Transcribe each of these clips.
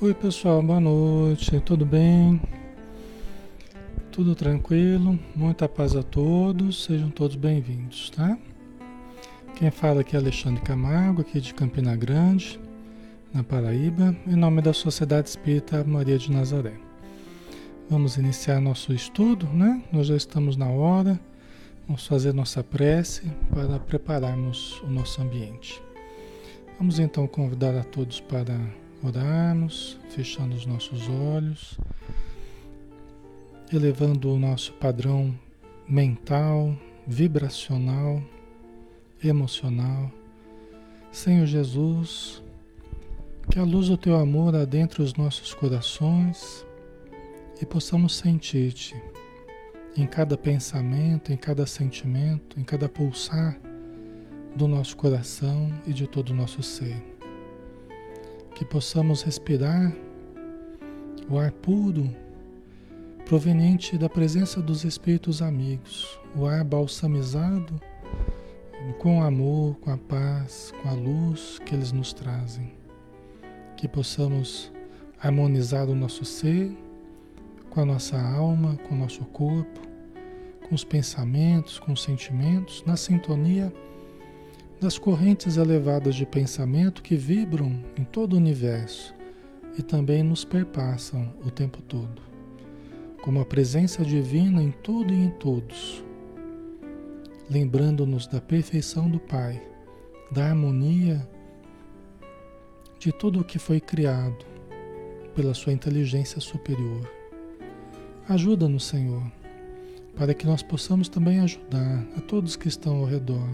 Oi pessoal, boa noite, tudo bem? Tudo tranquilo? Muita paz a todos, sejam todos bem-vindos, tá? Quem fala aqui é Alexandre Camargo, aqui de Campina Grande, na Paraíba, em nome da Sociedade Espírita Maria de Nazaré. Vamos iniciar nosso estudo, né? Nós já estamos na hora, vamos fazer nossa prece para prepararmos o nosso ambiente. Vamos então convidar a todos para orarmos, fechando os nossos olhos, elevando o nosso padrão mental, vibracional, emocional. Senhor Jesus, que a luz do teu amor adentre os nossos corações e possamos sentir-te em cada pensamento, em cada sentimento, em cada pulsar do nosso coração e de todo o nosso ser que possamos respirar o ar puro proveniente da presença dos espíritos amigos, o ar balsamizado com o amor, com a paz, com a luz que eles nos trazem. Que possamos harmonizar o nosso ser com a nossa alma, com o nosso corpo, com os pensamentos, com os sentimentos, na sintonia das correntes elevadas de pensamento que vibram em todo o universo e também nos perpassam o tempo todo, como a presença divina em tudo e em todos, lembrando-nos da perfeição do Pai, da harmonia de tudo o que foi criado pela Sua inteligência superior. Ajuda-nos, Senhor, para que nós possamos também ajudar a todos que estão ao redor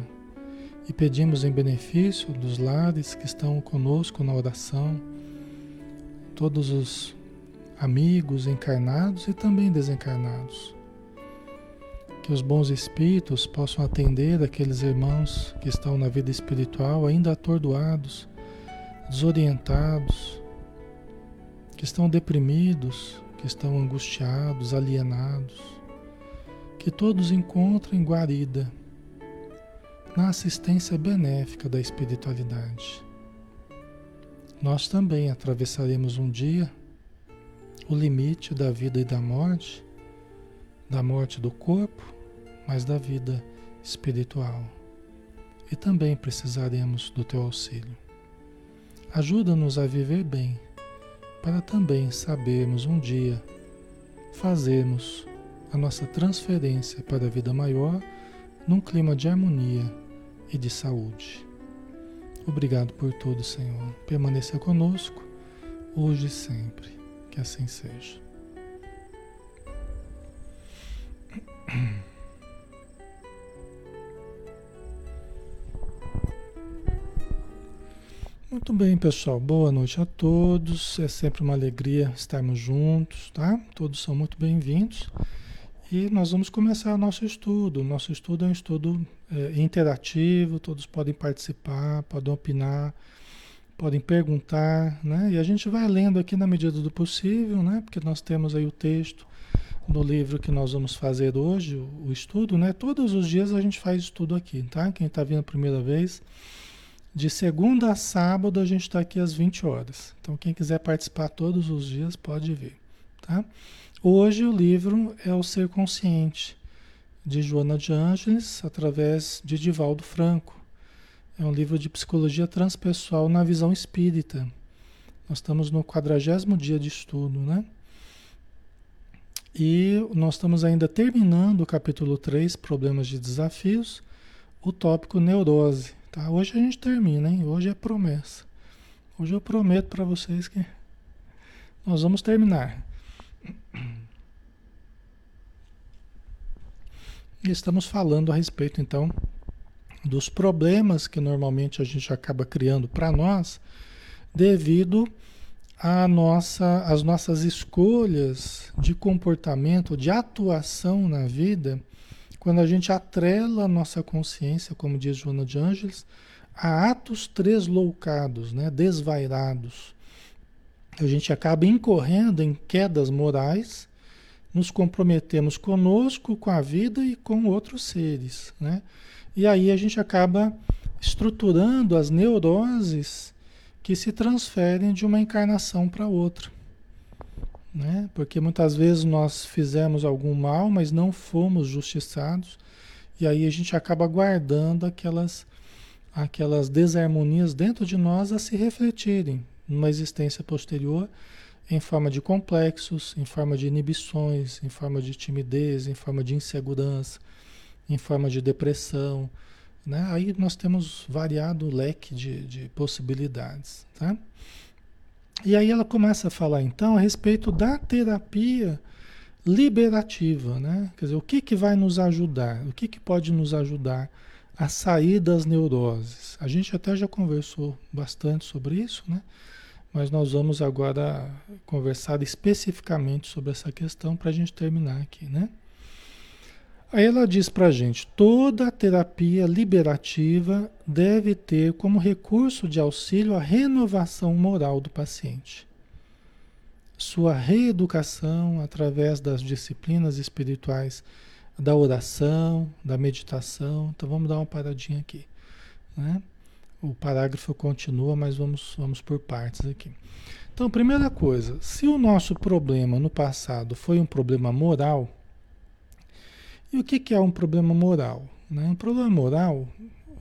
e pedimos em benefício dos lares que estão conosco na oração, todos os amigos encarnados e também desencarnados. Que os bons espíritos possam atender aqueles irmãos que estão na vida espiritual ainda atordoados, desorientados, que estão deprimidos, que estão angustiados, alienados. Que todos encontrem guarida na assistência benéfica da espiritualidade. Nós também atravessaremos um dia o limite da vida e da morte, da morte do corpo, mas da vida espiritual. E também precisaremos do teu auxílio. Ajuda-nos a viver bem, para também sabermos um dia fazermos a nossa transferência para a vida maior num clima de harmonia e de saúde. Obrigado por tudo, Senhor. Permaneça conosco, hoje e sempre. Que assim seja. Muito bem, pessoal. Boa noite a todos. É sempre uma alegria estarmos juntos, tá? Todos são muito bem-vindos. E nós vamos começar nosso estudo. Nosso estudo é um estudo é, interativo, todos podem participar, podem opinar, podem perguntar, né? E a gente vai lendo aqui na medida do possível, né? Porque nós temos aí o texto do livro que nós vamos fazer hoje, o, o estudo, né? Todos os dias a gente faz estudo aqui, tá? Quem está vindo a primeira vez, de segunda a sábado a gente está aqui às 20 horas. Então quem quiser participar todos os dias pode vir, tá? Hoje o livro é o Ser Consciente de Joana de Ângeles, através de Divaldo Franco. É um livro de psicologia transpessoal na visão espírita. Nós estamos no quadragésimo dia de estudo, né? E nós estamos ainda terminando o capítulo 3, Problemas de Desafios, o tópico neurose. Tá? Hoje a gente termina, hein? Hoje é promessa. Hoje eu prometo para vocês que nós vamos terminar. Estamos falando a respeito, então, dos problemas que normalmente a gente acaba criando para nós devido a nossa, às nossas escolhas de comportamento, de atuação na vida, quando a gente atrela a nossa consciência, como diz Joana de Ângeles, a atos tresloucados, né, desvairados. A gente acaba incorrendo em quedas morais nos comprometemos conosco, com a vida e com outros seres, né? E aí a gente acaba estruturando as neuroses que se transferem de uma encarnação para outra. Né? Porque muitas vezes nós fizemos algum mal, mas não fomos justiçados, e aí a gente acaba guardando aquelas, aquelas desarmonias dentro de nós a se refletirem numa existência posterior em forma de complexos, em forma de inibições, em forma de timidez, em forma de insegurança, em forma de depressão. Né? Aí nós temos variado leque de, de possibilidades. Tá? E aí ela começa a falar então a respeito da terapia liberativa, né? Quer dizer, o que, que vai nos ajudar? O que, que pode nos ajudar a sair das neuroses? A gente até já conversou bastante sobre isso, né? Mas nós vamos agora conversar especificamente sobre essa questão para a gente terminar aqui, né? Aí ela diz para a gente: toda terapia liberativa deve ter como recurso de auxílio a renovação moral do paciente. Sua reeducação através das disciplinas espirituais da oração, da meditação. Então vamos dar uma paradinha aqui. Né? O parágrafo continua, mas vamos, vamos por partes aqui. Então, primeira coisa, se o nosso problema no passado foi um problema moral, e o que, que é um problema moral? Né? Um problema moral,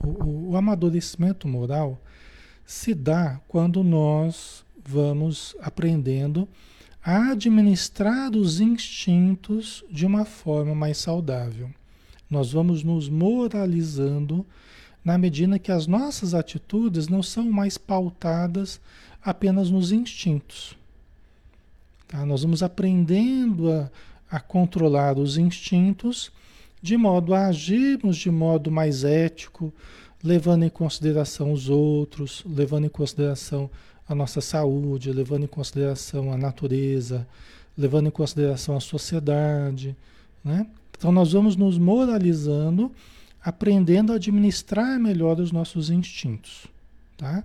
o, o amadurecimento moral, se dá quando nós vamos aprendendo a administrar os instintos de uma forma mais saudável. Nós vamos nos moralizando na medida que as nossas atitudes não são mais pautadas apenas nos instintos. Tá? Nós vamos aprendendo a, a controlar os instintos de modo a agirmos de modo mais ético, levando em consideração os outros, levando em consideração a nossa saúde, levando em consideração a natureza, levando em consideração a sociedade, né? Então nós vamos nos moralizando, aprendendo a administrar melhor os nossos instintos, tá?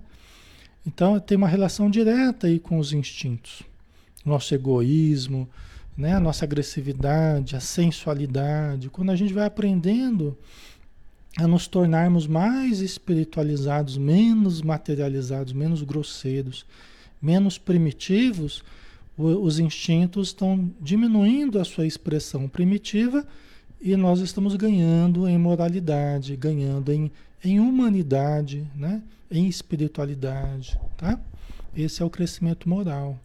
Então tem uma relação direta aí com os instintos. Nosso egoísmo, né? a nossa agressividade, a sensualidade. Quando a gente vai aprendendo a nos tornarmos mais espiritualizados, menos materializados, menos grosseiros, menos primitivos, os instintos estão diminuindo a sua expressão primitiva e nós estamos ganhando em moralidade, ganhando em, em humanidade, né? em espiritualidade. Tá? Esse é o crescimento moral.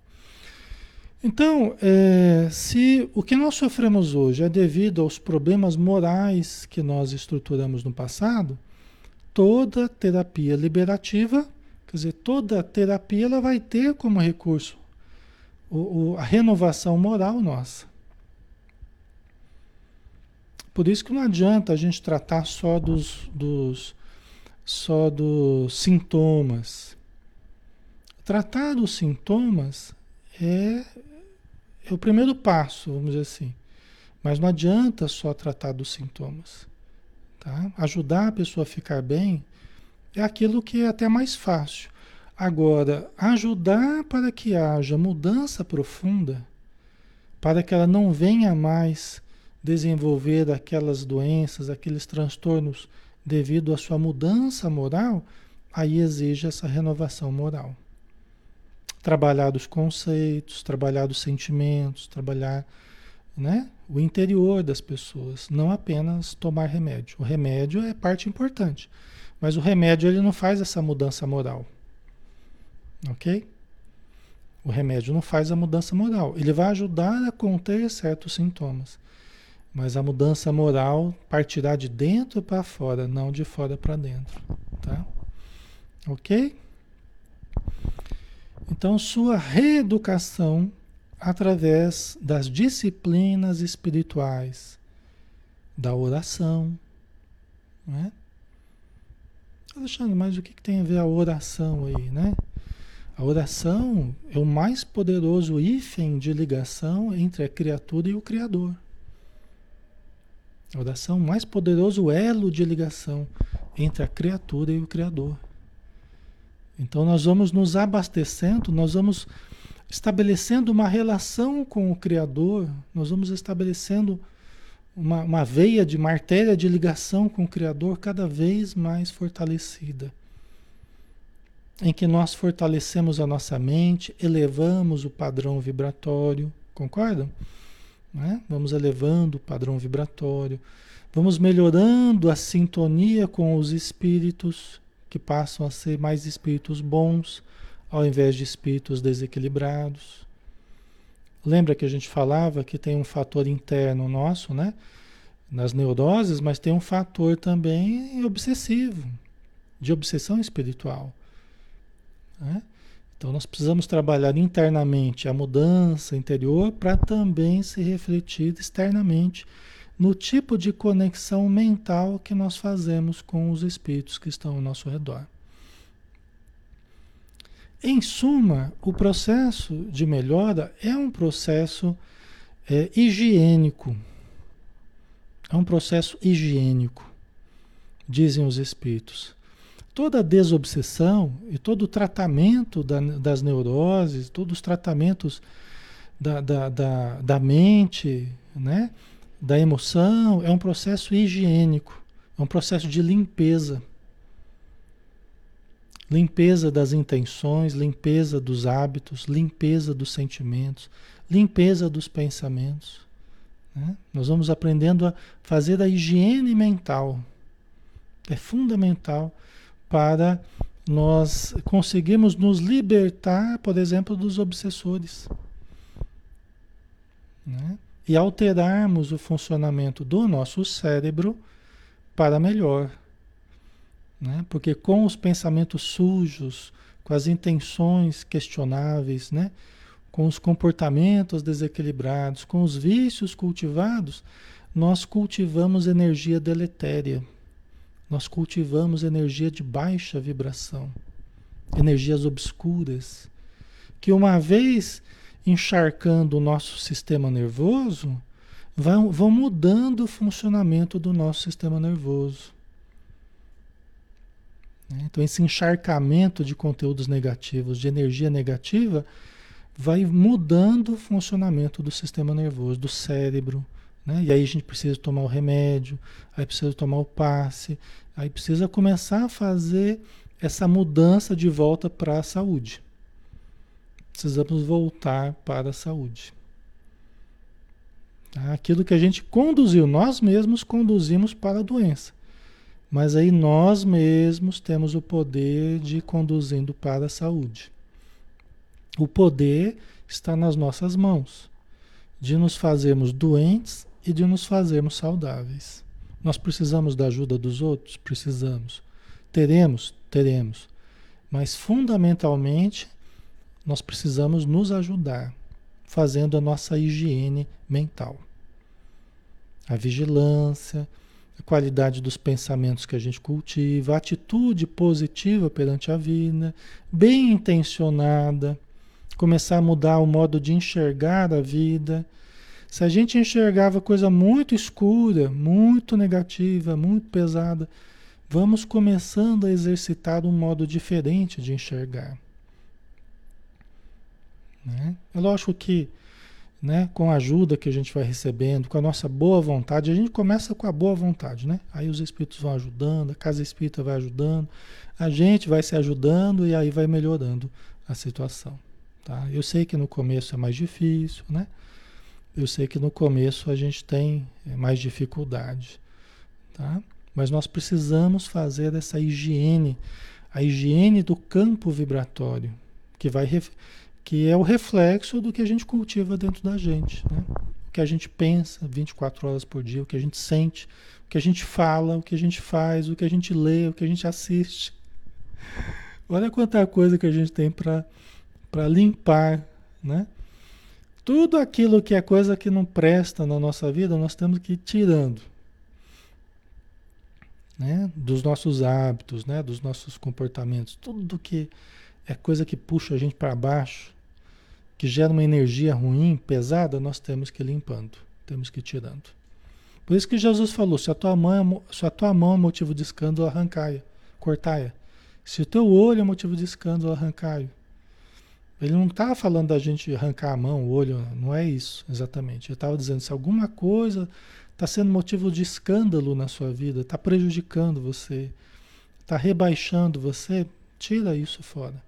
Então, é, se o que nós sofremos hoje é devido aos problemas morais que nós estruturamos no passado, toda terapia liberativa, quer dizer, toda terapia ela vai ter como recurso o, o, a renovação moral nossa. Por isso que não adianta a gente tratar só dos, dos, só dos sintomas. Tratar dos sintomas é é o primeiro passo, vamos dizer assim. Mas não adianta só tratar dos sintomas. Tá? Ajudar a pessoa a ficar bem é aquilo que é até mais fácil. Agora, ajudar para que haja mudança profunda, para que ela não venha mais desenvolver aquelas doenças, aqueles transtornos devido à sua mudança moral, aí exige essa renovação moral trabalhar os conceitos, trabalhar os sentimentos, trabalhar né, o interior das pessoas, não apenas tomar remédio. O remédio é parte importante, mas o remédio ele não faz essa mudança moral. Ok? O remédio não faz a mudança moral. Ele vai ajudar a conter certos sintomas. Mas a mudança moral partirá de dentro para fora, não de fora para dentro. Tá? Ok? Então, sua reeducação através das disciplinas espirituais, da oração. Né? Alexandre, mas o que, tem a ver a oração aí, né? A oração é o mais poderoso hífen de ligação entre a criatura e o Criador. A oração é o mais poderoso elo de ligação entre a criatura e o Criador. Então nós vamos nos abastecendo, nós vamos estabelecendo uma relação com o Criador, nós vamos estabelecendo uma, uma veia de martéria de ligação com o Criador cada vez mais fortalecida. em que nós fortalecemos a nossa mente, elevamos o padrão vibratório, concordam? Né? Vamos elevando o padrão vibratório, vamos melhorando a sintonia com os espíritos, que passam a ser mais espíritos bons, ao invés de espíritos desequilibrados. Lembra que a gente falava que tem um fator interno nosso, né? Nas neuroses, mas tem um fator também obsessivo, de obsessão espiritual. Né? Então nós precisamos trabalhar internamente a mudança interior para também se refletir externamente no tipo de conexão mental que nós fazemos com os espíritos que estão ao nosso redor. Em suma, o processo de melhora é um processo é, higiênico. É um processo higiênico, dizem os espíritos. Toda desobsessão e todo o tratamento da, das neuroses, todos os tratamentos da, da, da, da mente, né? Da emoção, é um processo higiênico, é um processo de limpeza. Limpeza das intenções, limpeza dos hábitos, limpeza dos sentimentos, limpeza dos pensamentos. Né? Nós vamos aprendendo a fazer a higiene mental. É fundamental para nós conseguirmos nos libertar, por exemplo, dos obsessores. Né? E alterarmos o funcionamento do nosso cérebro para melhor. Né? Porque com os pensamentos sujos, com as intenções questionáveis, né? com os comportamentos desequilibrados, com os vícios cultivados, nós cultivamos energia deletéria. Nós cultivamos energia de baixa vibração, energias obscuras, que uma vez encharcando o nosso sistema nervoso, vão, vão mudando o funcionamento do nosso sistema nervoso. Né? Então, esse encharcamento de conteúdos negativos, de energia negativa, vai mudando o funcionamento do sistema nervoso, do cérebro. Né? E aí a gente precisa tomar o remédio, aí precisa tomar o passe, aí precisa começar a fazer essa mudança de volta para a saúde. Precisamos voltar para a saúde. Tá? Aquilo que a gente conduziu, nós mesmos conduzimos para a doença. Mas aí nós mesmos temos o poder de ir conduzindo para a saúde. O poder está nas nossas mãos, de nos fazermos doentes e de nos fazermos saudáveis. Nós precisamos da ajuda dos outros? Precisamos. Teremos? Teremos. Mas fundamentalmente, nós precisamos nos ajudar, fazendo a nossa higiene mental. A vigilância, a qualidade dos pensamentos que a gente cultiva, a atitude positiva perante a vida, bem intencionada, começar a mudar o modo de enxergar a vida. Se a gente enxergava coisa muito escura, muito negativa, muito pesada, vamos começando a exercitar um modo diferente de enxergar. Né? É lógico que né, com a ajuda que a gente vai recebendo, com a nossa boa vontade, a gente começa com a boa vontade, né? Aí os espíritos vão ajudando, a casa espírita vai ajudando, a gente vai se ajudando e aí vai melhorando a situação, tá? Eu sei que no começo é mais difícil, né? Eu sei que no começo a gente tem é, mais dificuldade, tá? Mas nós precisamos fazer essa higiene, a higiene do campo vibratório, que vai que é o reflexo do que a gente cultiva dentro da gente. Né? O que a gente pensa 24 horas por dia, o que a gente sente, o que a gente fala, o que a gente faz, o que a gente lê, o que a gente assiste. Olha quanta coisa que a gente tem para limpar, né? Tudo aquilo que é coisa que não presta na nossa vida, nós temos que ir tirando. Né? Dos nossos hábitos, né? dos nossos comportamentos. Tudo que é coisa que puxa a gente para baixo, que gera uma energia ruim, pesada, nós temos que ir limpando, temos que ir tirando. Por isso que Jesus falou: se a tua mão é, se a tua mão é motivo de escândalo, arrancai-a, cortai-a. Se o teu olho é motivo de escândalo, arrancai-o. Ele não estava falando da gente arrancar a mão, o olho, não é isso exatamente. Ele estava dizendo: se alguma coisa está sendo motivo de escândalo na sua vida, está prejudicando você, está rebaixando você, Tira isso fora.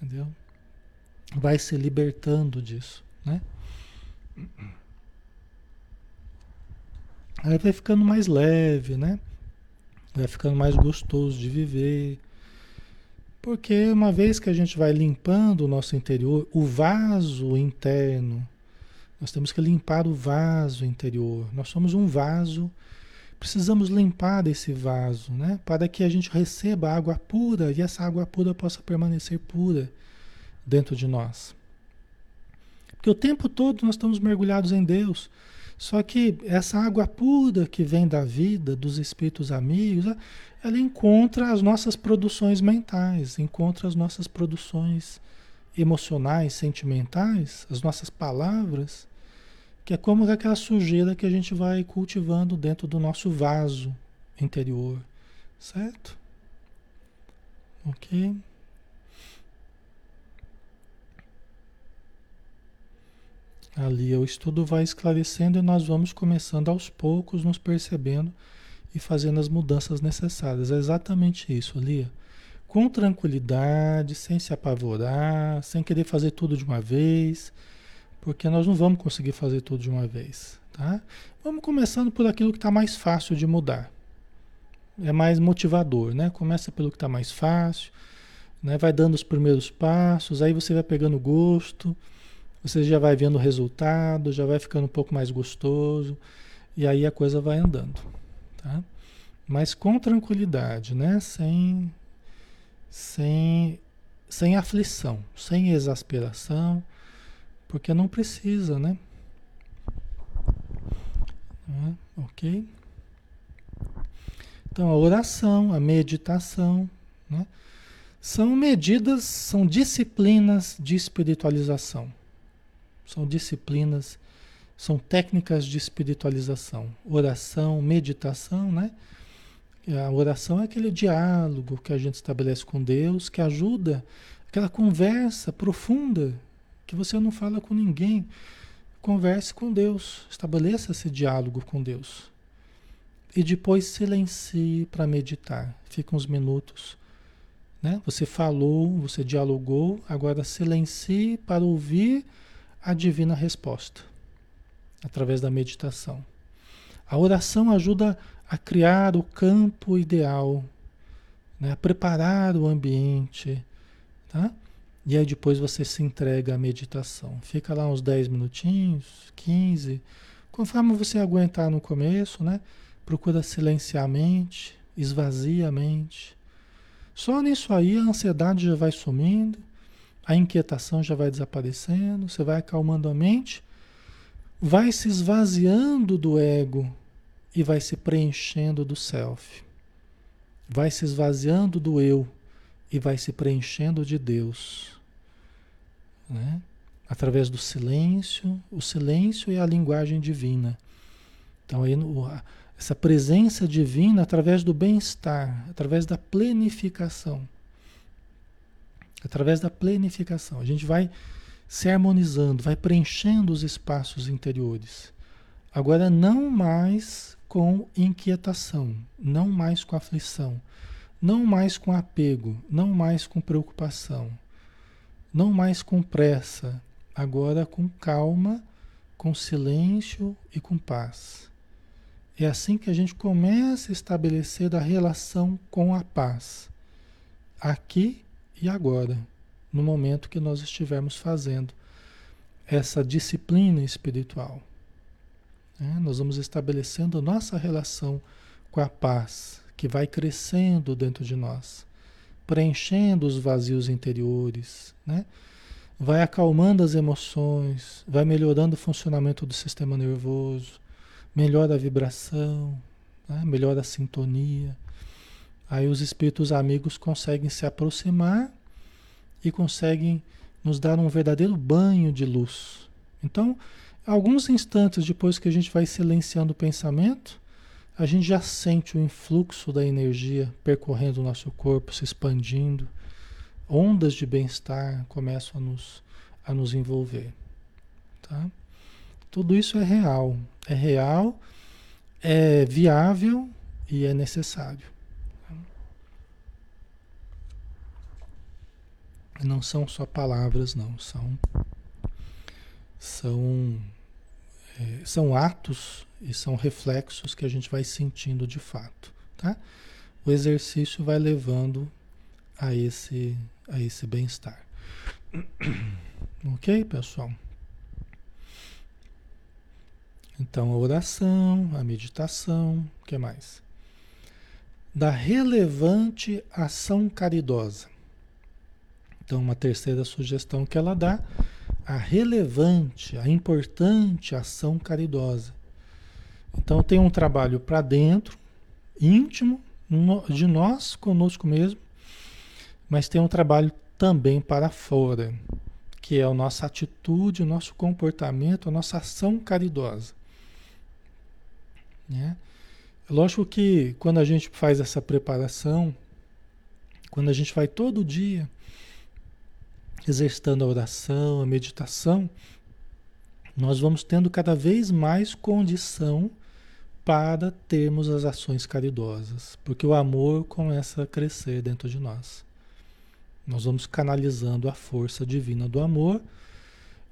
Entendeu? Vai se libertando disso, né? Aí vai ficando mais leve, né? Vai ficando mais gostoso de viver. Porque uma vez que a gente vai limpando o nosso interior, o vaso interno, nós temos que limpar o vaso interior. Nós somos um vaso, precisamos limpar esse vaso, né? Para que a gente receba água pura e essa água pura possa permanecer pura dentro de nós. Porque o tempo todo nós estamos mergulhados em Deus. Só que essa água pura que vem da vida, dos espíritos amigos, ela encontra as nossas produções mentais, encontra as nossas produções emocionais, sentimentais, as nossas palavras, que é como aquela sujeira que a gente vai cultivando dentro do nosso vaso interior, certo? Ok? Ali o estudo vai esclarecendo e nós vamos começando aos poucos, nos percebendo e fazendo as mudanças necessárias. É exatamente isso, Lia. Com tranquilidade, sem se apavorar, sem querer fazer tudo de uma vez, porque nós não vamos conseguir fazer tudo de uma vez, tá? Vamos começando por aquilo que está mais fácil de mudar. É mais motivador, né? Começa pelo que está mais fácil, né? vai dando os primeiros passos, aí você vai pegando gosto, você já vai vendo o resultado, já vai ficando um pouco mais gostoso, e aí a coisa vai andando. Tá? Mas com tranquilidade, né? Sem, sem, sem aflição, sem exasperação, porque não precisa, né? Ah, ok? Então, a oração, a meditação, né? São medidas, são disciplinas de espiritualização. São disciplinas são técnicas de espiritualização, oração, meditação, né? A oração é aquele diálogo que a gente estabelece com Deus, que ajuda aquela conversa profunda que você não fala com ninguém. Converse com Deus, estabeleça esse diálogo com Deus. E depois silencie para meditar. Fica uns minutos. Né? Você falou, você dialogou, agora silencie para ouvir a divina resposta através da meditação. A oração ajuda a criar o campo ideal, né? a preparar o ambiente, tá? E aí depois você se entrega à meditação. Fica lá uns 10 minutinhos, 15, conforme você aguentar no começo, né? Procura silenciar a mente, esvazia a mente. Só nisso aí a ansiedade já vai sumindo, a inquietação já vai desaparecendo, você vai acalmando a mente vai se esvaziando do ego e vai se preenchendo do self. Vai se esvaziando do eu e vai se preenchendo de Deus. Né? Através do silêncio, o silêncio é a linguagem divina. Então, aí, essa presença divina através do bem-estar, através da plenificação. Através da plenificação. A gente vai se harmonizando, vai preenchendo os espaços interiores. Agora, não mais com inquietação, não mais com aflição, não mais com apego, não mais com preocupação, não mais com pressa, agora com calma, com silêncio e com paz. É assim que a gente começa a estabelecer a relação com a paz, aqui e agora no momento que nós estivermos fazendo essa disciplina espiritual. É, nós vamos estabelecendo nossa relação com a paz, que vai crescendo dentro de nós, preenchendo os vazios interiores, né? vai acalmando as emoções, vai melhorando o funcionamento do sistema nervoso, melhora a vibração, né? melhora a sintonia. Aí os espíritos amigos conseguem se aproximar e conseguem nos dar um verdadeiro banho de luz. Então, alguns instantes depois que a gente vai silenciando o pensamento, a gente já sente o influxo da energia percorrendo o nosso corpo, se expandindo. Ondas de bem-estar começam a nos, a nos envolver. Tá? Tudo isso é real. É real, é viável e é necessário. Não são só palavras, não. São, são, é, são atos e são reflexos que a gente vai sentindo de fato. Tá? O exercício vai levando a esse, a esse bem-estar. ok, pessoal? Então, a oração, a meditação, o que mais? Da relevante ação caridosa. Então, uma terceira sugestão que ela dá, a relevante, a importante ação caridosa. Então, tem um trabalho para dentro, íntimo, de nós conosco mesmo, mas tem um trabalho também para fora, que é a nossa atitude, o nosso comportamento, a nossa ação caridosa. Né? Lógico que quando a gente faz essa preparação, quando a gente vai todo dia exercitando a oração, a meditação, nós vamos tendo cada vez mais condição para termos as ações caridosas, porque o amor começa a crescer dentro de nós. Nós vamos canalizando a força divina do amor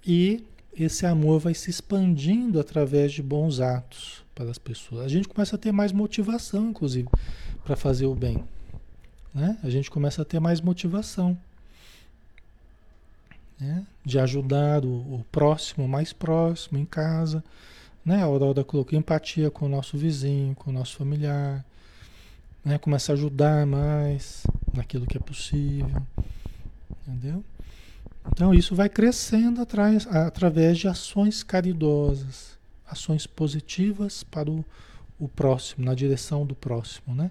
e esse amor vai se expandindo através de bons atos para as pessoas. A gente começa a ter mais motivação, inclusive, para fazer o bem. Né? A gente começa a ter mais motivação né? de ajudar o, o próximo, mais próximo, em casa. Né? A Aurora colocou empatia com o nosso vizinho, com o nosso familiar. Né? Começa a ajudar mais naquilo que é possível. Entendeu? Então isso vai crescendo atras, através de ações caridosas, ações positivas para o, o próximo, na direção do próximo, né?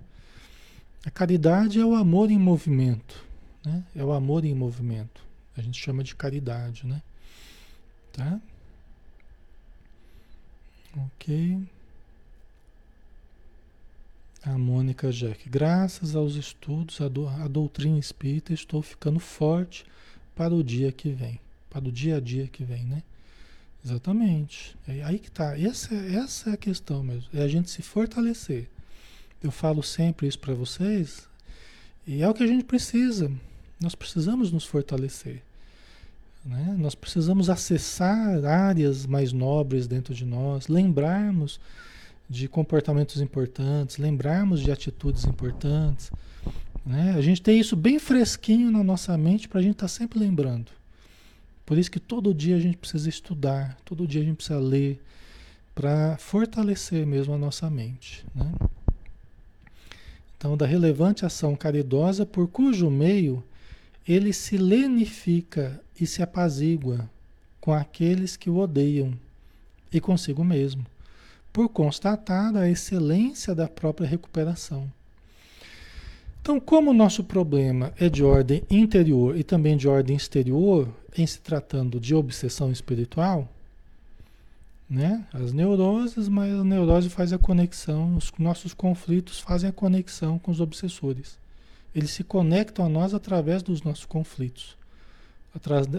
A caridade é o amor em movimento, né? É o amor em movimento. A gente chama de caridade, né? Tá? Ok. A Mônica Jack. Graças aos estudos, a, do, a doutrina espírita, estou ficando forte para o dia que vem, para o dia a dia que vem, né? Exatamente. É aí que tá. Essa, essa é a questão mesmo. É a gente se fortalecer. Eu falo sempre isso para vocês e é o que a gente precisa. Nós precisamos nos fortalecer. Né? Nós precisamos acessar áreas mais nobres dentro de nós, lembrarmos de comportamentos importantes, lembrarmos de atitudes importantes. Né? A gente tem isso bem fresquinho na nossa mente para a gente estar tá sempre lembrando. Por isso que todo dia a gente precisa estudar, todo dia a gente precisa ler, para fortalecer mesmo a nossa mente. Né? Então, da relevante ação caridosa, por cujo meio ele se lenifica e se apazigua com aqueles que o odeiam e consigo mesmo, por constatar a excelência da própria recuperação. Então, como o nosso problema é de ordem interior e também de ordem exterior, em se tratando de obsessão espiritual, né? As neuroses, mas a neurose faz a conexão, os nossos conflitos fazem a conexão com os obsessores. Eles se conectam a nós através dos nossos conflitos,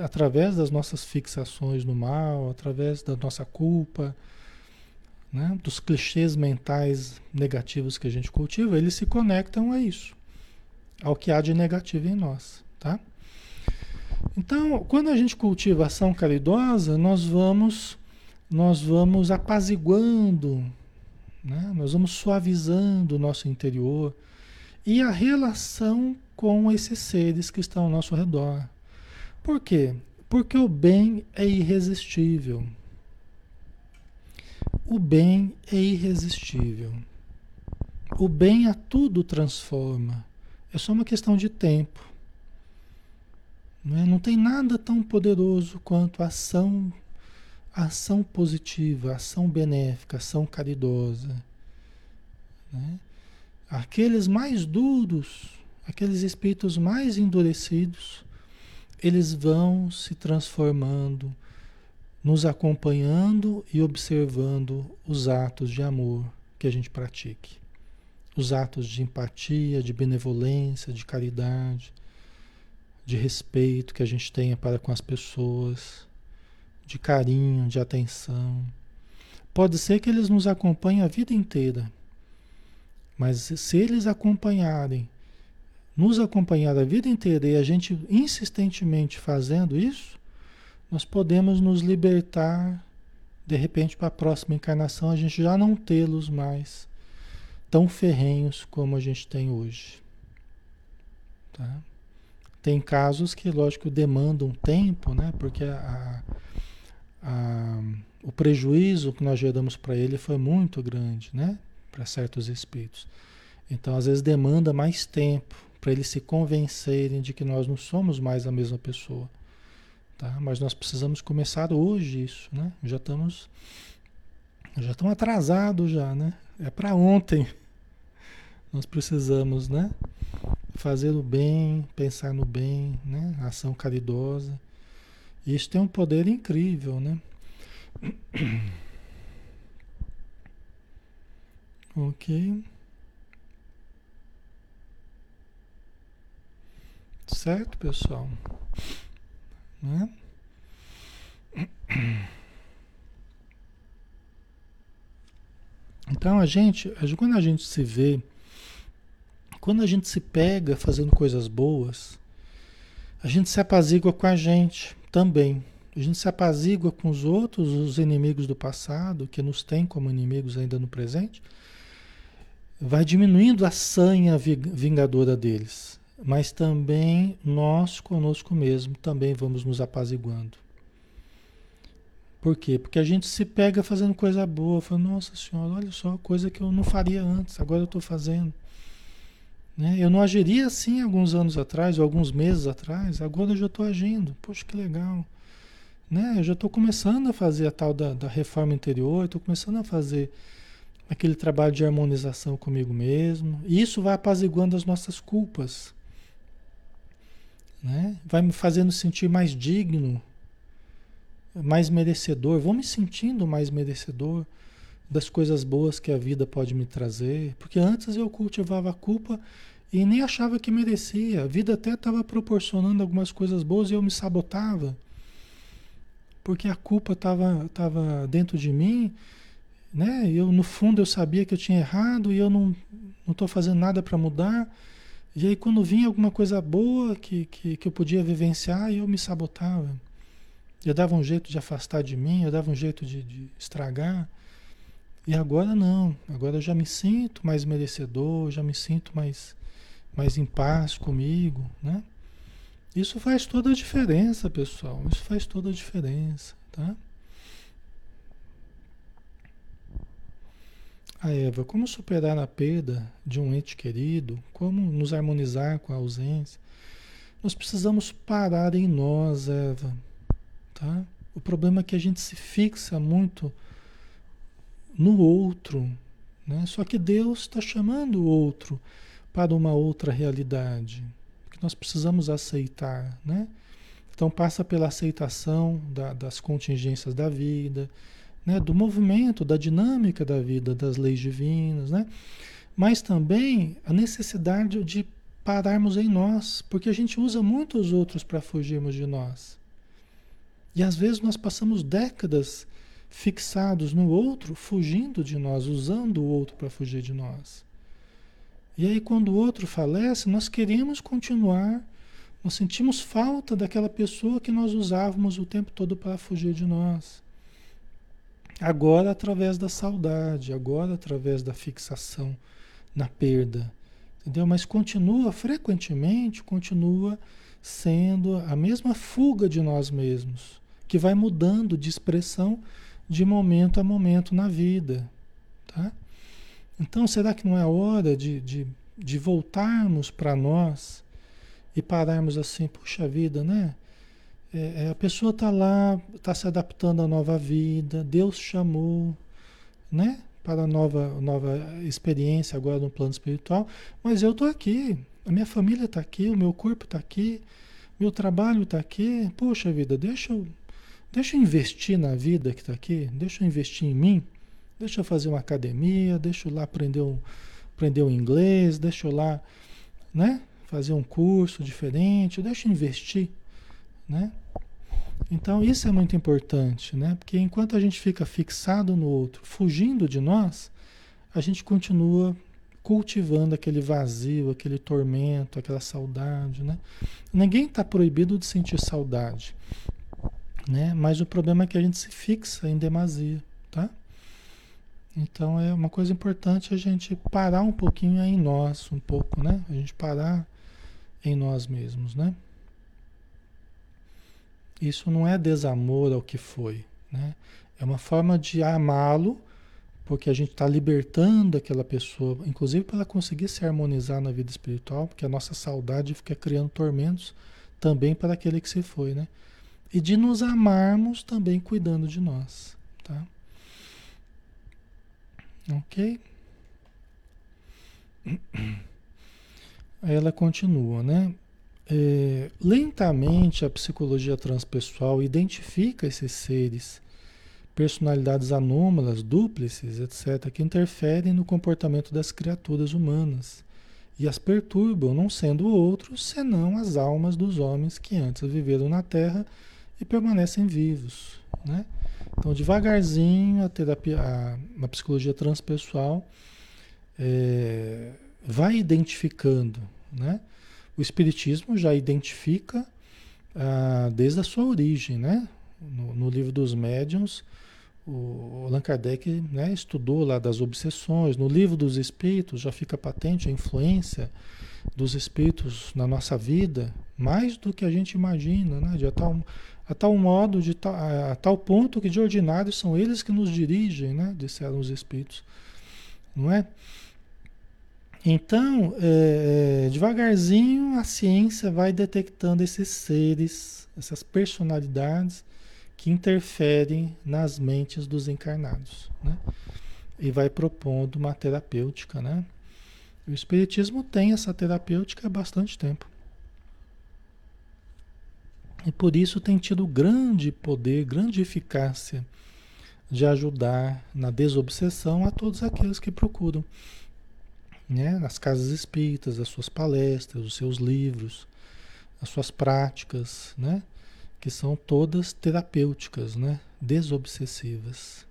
através das nossas fixações no mal, através da nossa culpa, né? dos clichês mentais negativos que a gente cultiva, eles se conectam a isso ao que há de negativo em nós, tá? Então, quando a gente cultiva ação caridosa, nós vamos nós vamos apaziguando, né? Nós vamos suavizando o nosso interior e a relação com esses seres que estão ao nosso redor. Por quê? Porque o bem é irresistível. O bem é irresistível. O bem a tudo transforma. É só uma questão de tempo. Não, é? não tem nada tão poderoso quanto a ação, a ação positiva, a ação benéfica, a ação caridosa. Né? Aqueles mais duros, aqueles espíritos mais endurecidos, eles vão se transformando, nos acompanhando e observando os atos de amor que a gente pratique os atos de empatia, de benevolência, de caridade, de respeito que a gente tenha para com as pessoas, de carinho, de atenção. Pode ser que eles nos acompanhem a vida inteira, mas se eles acompanharem nos acompanhar a vida inteira e a gente insistentemente fazendo isso, nós podemos nos libertar, de repente, para a próxima encarnação, a gente já não tê-los mais tão ferrenhos como a gente tem hoje. Tá? Tem casos que, lógico, demandam tempo, né? Porque a, a, o prejuízo que nós geramos para ele foi muito grande, né? Para certos espíritos. Então, às vezes, demanda mais tempo para eles se convencerem de que nós não somos mais a mesma pessoa. Tá? Mas nós precisamos começar hoje isso, né? Já estamos já estamos atrasados já, né? É para ontem. Nós precisamos, né? Fazer o bem, pensar no bem, né? Ação caridosa. Isso tem um poder incrível, né? Ok. Certo, pessoal? Né? Então a gente, quando a gente se vê, quando a gente se pega fazendo coisas boas, a gente se apazigua com a gente também. A gente se apazigua com os outros, os inimigos do passado, que nos têm como inimigos ainda no presente, vai diminuindo a sanha vingadora deles, mas também nós conosco mesmo também vamos nos apaziguando. Por quê? Porque a gente se pega fazendo coisa boa, fala, nossa senhora, olha só, coisa que eu não faria antes, agora eu estou fazendo. Né? Eu não agiria assim alguns anos atrás, ou alguns meses atrás, agora eu já estou agindo. Poxa, que legal. Né? Eu já estou começando a fazer a tal da, da reforma interior, estou começando a fazer aquele trabalho de harmonização comigo mesmo. E isso vai apaziguando as nossas culpas. Né? Vai me fazendo sentir mais digno, mais merecedor. Vou me sentindo mais merecedor das coisas boas que a vida pode me trazer. Porque antes eu cultivava a culpa e nem achava que merecia. A vida até estava proporcionando algumas coisas boas e eu me sabotava. Porque a culpa estava tava dentro de mim né? Eu no fundo eu sabia que eu tinha errado e eu não não estou fazendo nada para mudar. E aí quando vinha alguma coisa boa que, que, que eu podia vivenciar, eu me sabotava. Eu dava um jeito de afastar de mim, eu dava um jeito de, de estragar. E agora não, agora eu já me sinto mais merecedor, já me sinto mais, mais em paz comigo, né? Isso faz toda a diferença, pessoal. Isso faz toda a diferença, tá? A Eva, como superar a perda de um ente querido? Como nos harmonizar com a ausência? Nós precisamos parar em nós, Eva. Tá? O problema é que a gente se fixa muito no outro. Né? Só que Deus está chamando o outro para uma outra realidade que nós precisamos aceitar. Né? Então passa pela aceitação da, das contingências da vida, né, do movimento, da dinâmica da vida, das leis divinas, né? mas também a necessidade de pararmos em nós, porque a gente usa muito os outros para fugirmos de nós. E às vezes nós passamos décadas fixados no outro, fugindo de nós, usando o outro para fugir de nós. E aí, quando o outro falece, nós queremos continuar, nós sentimos falta daquela pessoa que nós usávamos o tempo todo para fugir de nós. Agora através da saudade, agora através da fixação na perda. Entendeu? Mas continua frequentemente, continua sendo a mesma fuga de nós mesmos, que vai mudando de expressão de momento a momento na vida. Tá? Então, será que não é hora de, de, de voltarmos para nós e pararmos assim, puxa vida, né? É, é, a pessoa está lá, está se adaptando à nova vida, Deus chamou, né? Para a nova, nova experiência agora no plano espiritual, mas eu estou aqui, a minha família está aqui, o meu corpo está aqui, meu trabalho está aqui. Poxa vida, deixa eu, deixa eu investir na vida que está aqui, deixa eu investir em mim, deixa eu fazer uma academia, deixa eu lá aprender um, aprender um inglês, deixa eu lá, né? Fazer um curso diferente, deixa eu investir né? Então isso é muito importante, né? Porque enquanto a gente fica fixado no outro, fugindo de nós, a gente continua cultivando aquele vazio, aquele tormento, aquela saudade, né? Ninguém está proibido de sentir saudade, né? Mas o problema é que a gente se fixa em demasia, tá? Então é uma coisa importante a gente parar um pouquinho em nós, um pouco, né? A gente parar em nós mesmos, né? Isso não é desamor ao que foi, né? É uma forma de amá-lo, porque a gente está libertando aquela pessoa, inclusive para ela conseguir se harmonizar na vida espiritual, porque a nossa saudade fica criando tormentos também para aquele que se foi, né? E de nos amarmos também cuidando de nós, tá? Ok? Aí ela continua, né? É, lentamente a psicologia transpessoal identifica esses seres, personalidades anômalas, dúplices, etc., que interferem no comportamento das criaturas humanas e as perturbam, não sendo outros senão as almas dos homens que antes viveram na Terra e permanecem vivos. Né? Então, devagarzinho, a terapia, a, a psicologia transpessoal é, vai identificando, né? O Espiritismo já identifica ah, desde a sua origem, né? No, no livro dos médiuns, o Allan Kardec né, estudou lá das obsessões. No livro dos Espíritos já fica patente a influência dos Espíritos na nossa vida, mais do que a gente imagina, né? De tal, a tal modo, de tal, a, a tal ponto que de ordinário são eles que nos dirigem, né? Disseram os Espíritos, não é? Então, é, é, devagarzinho, a ciência vai detectando esses seres, essas personalidades que interferem nas mentes dos encarnados, né? E vai propondo uma terapêutica, né? O Espiritismo tem essa terapêutica há bastante tempo. E por isso tem tido grande poder, grande eficácia de ajudar na desobsessão a todos aqueles que procuram né? nas casas espíritas, as suas palestras, os seus livros, as suas práticas, né? que são todas terapêuticas, né? desobsessivas.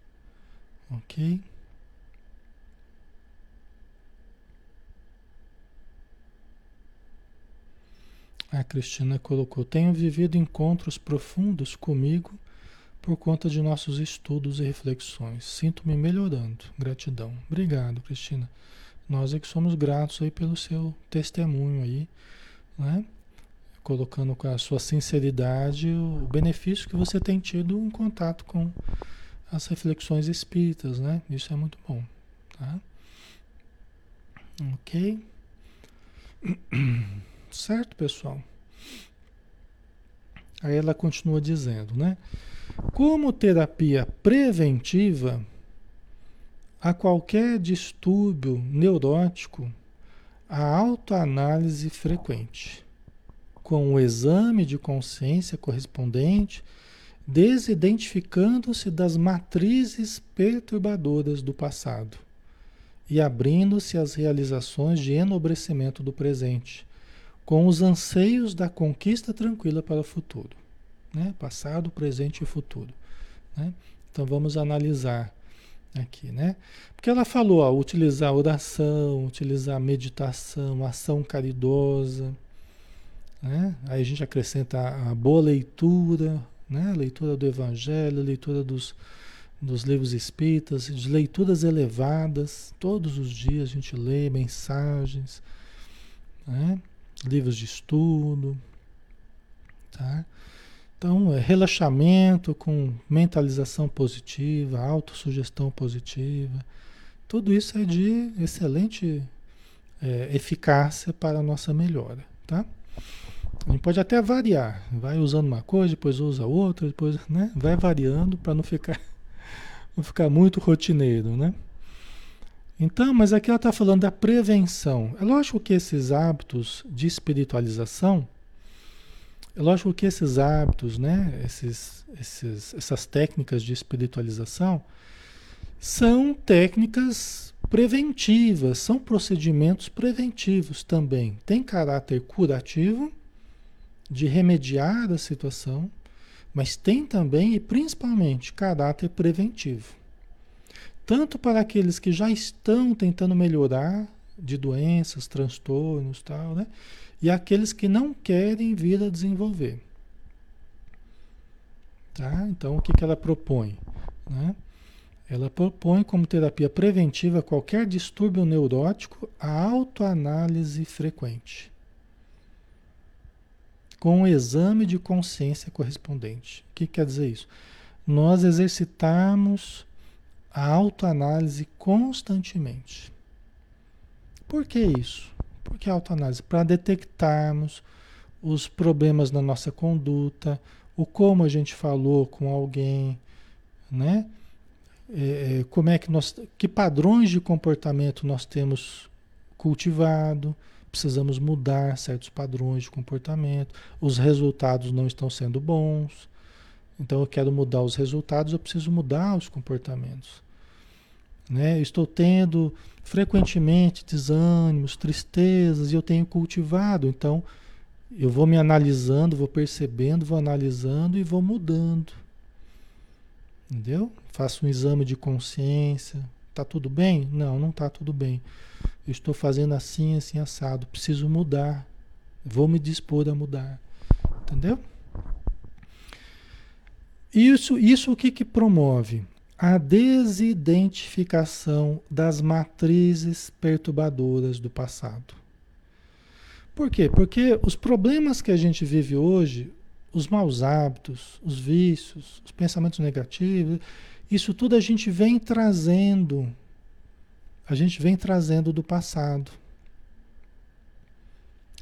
Ok? A Cristina colocou: Tenho vivido encontros profundos comigo por conta de nossos estudos e reflexões. Sinto-me melhorando. Gratidão. Obrigado, Cristina. Nós é que somos gratos aí pelo seu testemunho aí, né? Colocando com a sua sinceridade o benefício que você tem tido em contato com as reflexões espíritas, né? Isso é muito bom, tá? Ok? Certo, pessoal? Aí ela continua dizendo, né? Como terapia preventiva, a qualquer distúrbio neurótico, a autoanálise frequente, com o exame de consciência correspondente, desidentificando-se das matrizes perturbadoras do passado e abrindo-se às realizações de enobrecimento do presente, com os anseios da conquista tranquila para o futuro. Né? Passado, presente e futuro. Né? Então vamos analisar aqui, né? Porque ela falou, ó, utilizar oração, utilizar meditação, ação caridosa, né? Aí a gente acrescenta a boa leitura, né? Leitura do Evangelho, leitura dos, dos livros espíritas, de leituras elevadas, todos os dias a gente lê mensagens, né? Livros de estudo, tá? Então, é relaxamento com mentalização positiva, autossugestão positiva, tudo isso é de excelente é, eficácia para a nossa melhora, tá? A gente pode até variar, vai usando uma coisa, depois usa outra, depois, né? Vai variando para não ficar, não ficar muito rotineiro, né? Então, mas aqui ela está falando da prevenção. É lógico que esses hábitos de espiritualização, é lógico que esses hábitos, né, esses, esses, essas técnicas de espiritualização, são técnicas preventivas, são procedimentos preventivos também. Tem caráter curativo, de remediar a situação, mas tem também e principalmente caráter preventivo. Tanto para aqueles que já estão tentando melhorar de doenças, transtornos, tal, né? E aqueles que não querem vir a desenvolver. Tá? Então, o que, que ela propõe? Né? Ela propõe como terapia preventiva qualquer distúrbio neurótico a autoanálise frequente, com o exame de consciência correspondente. O que quer dizer isso? Nós exercitarmos a autoanálise constantemente. Por que isso? Por que autoanálise? Para detectarmos os problemas na nossa conduta, o como a gente falou com alguém, né? É, é, como é que nós, que padrões de comportamento nós temos cultivado, precisamos mudar certos padrões de comportamento, os resultados não estão sendo bons, então eu quero mudar os resultados, eu preciso mudar os comportamentos. Né? Eu estou tendo frequentemente desânimos, tristezas, e eu tenho cultivado, então eu vou me analisando, vou percebendo, vou analisando e vou mudando. Entendeu? Faço um exame de consciência. Tá tudo bem? Não, não tá tudo bem. Eu estou fazendo assim, assim, assado. Preciso mudar. Vou me dispor a mudar. Entendeu? Isso, isso o que, que promove? A desidentificação das matrizes perturbadoras do passado. Por quê? Porque os problemas que a gente vive hoje, os maus hábitos, os vícios, os pensamentos negativos, isso tudo a gente vem trazendo, a gente vem trazendo do passado.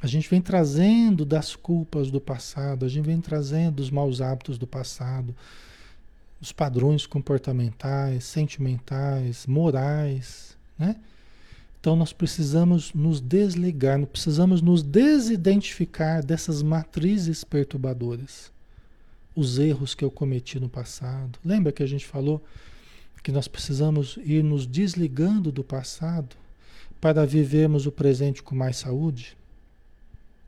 A gente vem trazendo das culpas do passado, a gente vem trazendo os maus hábitos do passado, os padrões comportamentais, sentimentais, morais, né? Então nós precisamos nos desligar, nós precisamos nos desidentificar dessas matrizes perturbadoras. Os erros que eu cometi no passado. Lembra que a gente falou que nós precisamos ir nos desligando do passado para vivermos o presente com mais saúde?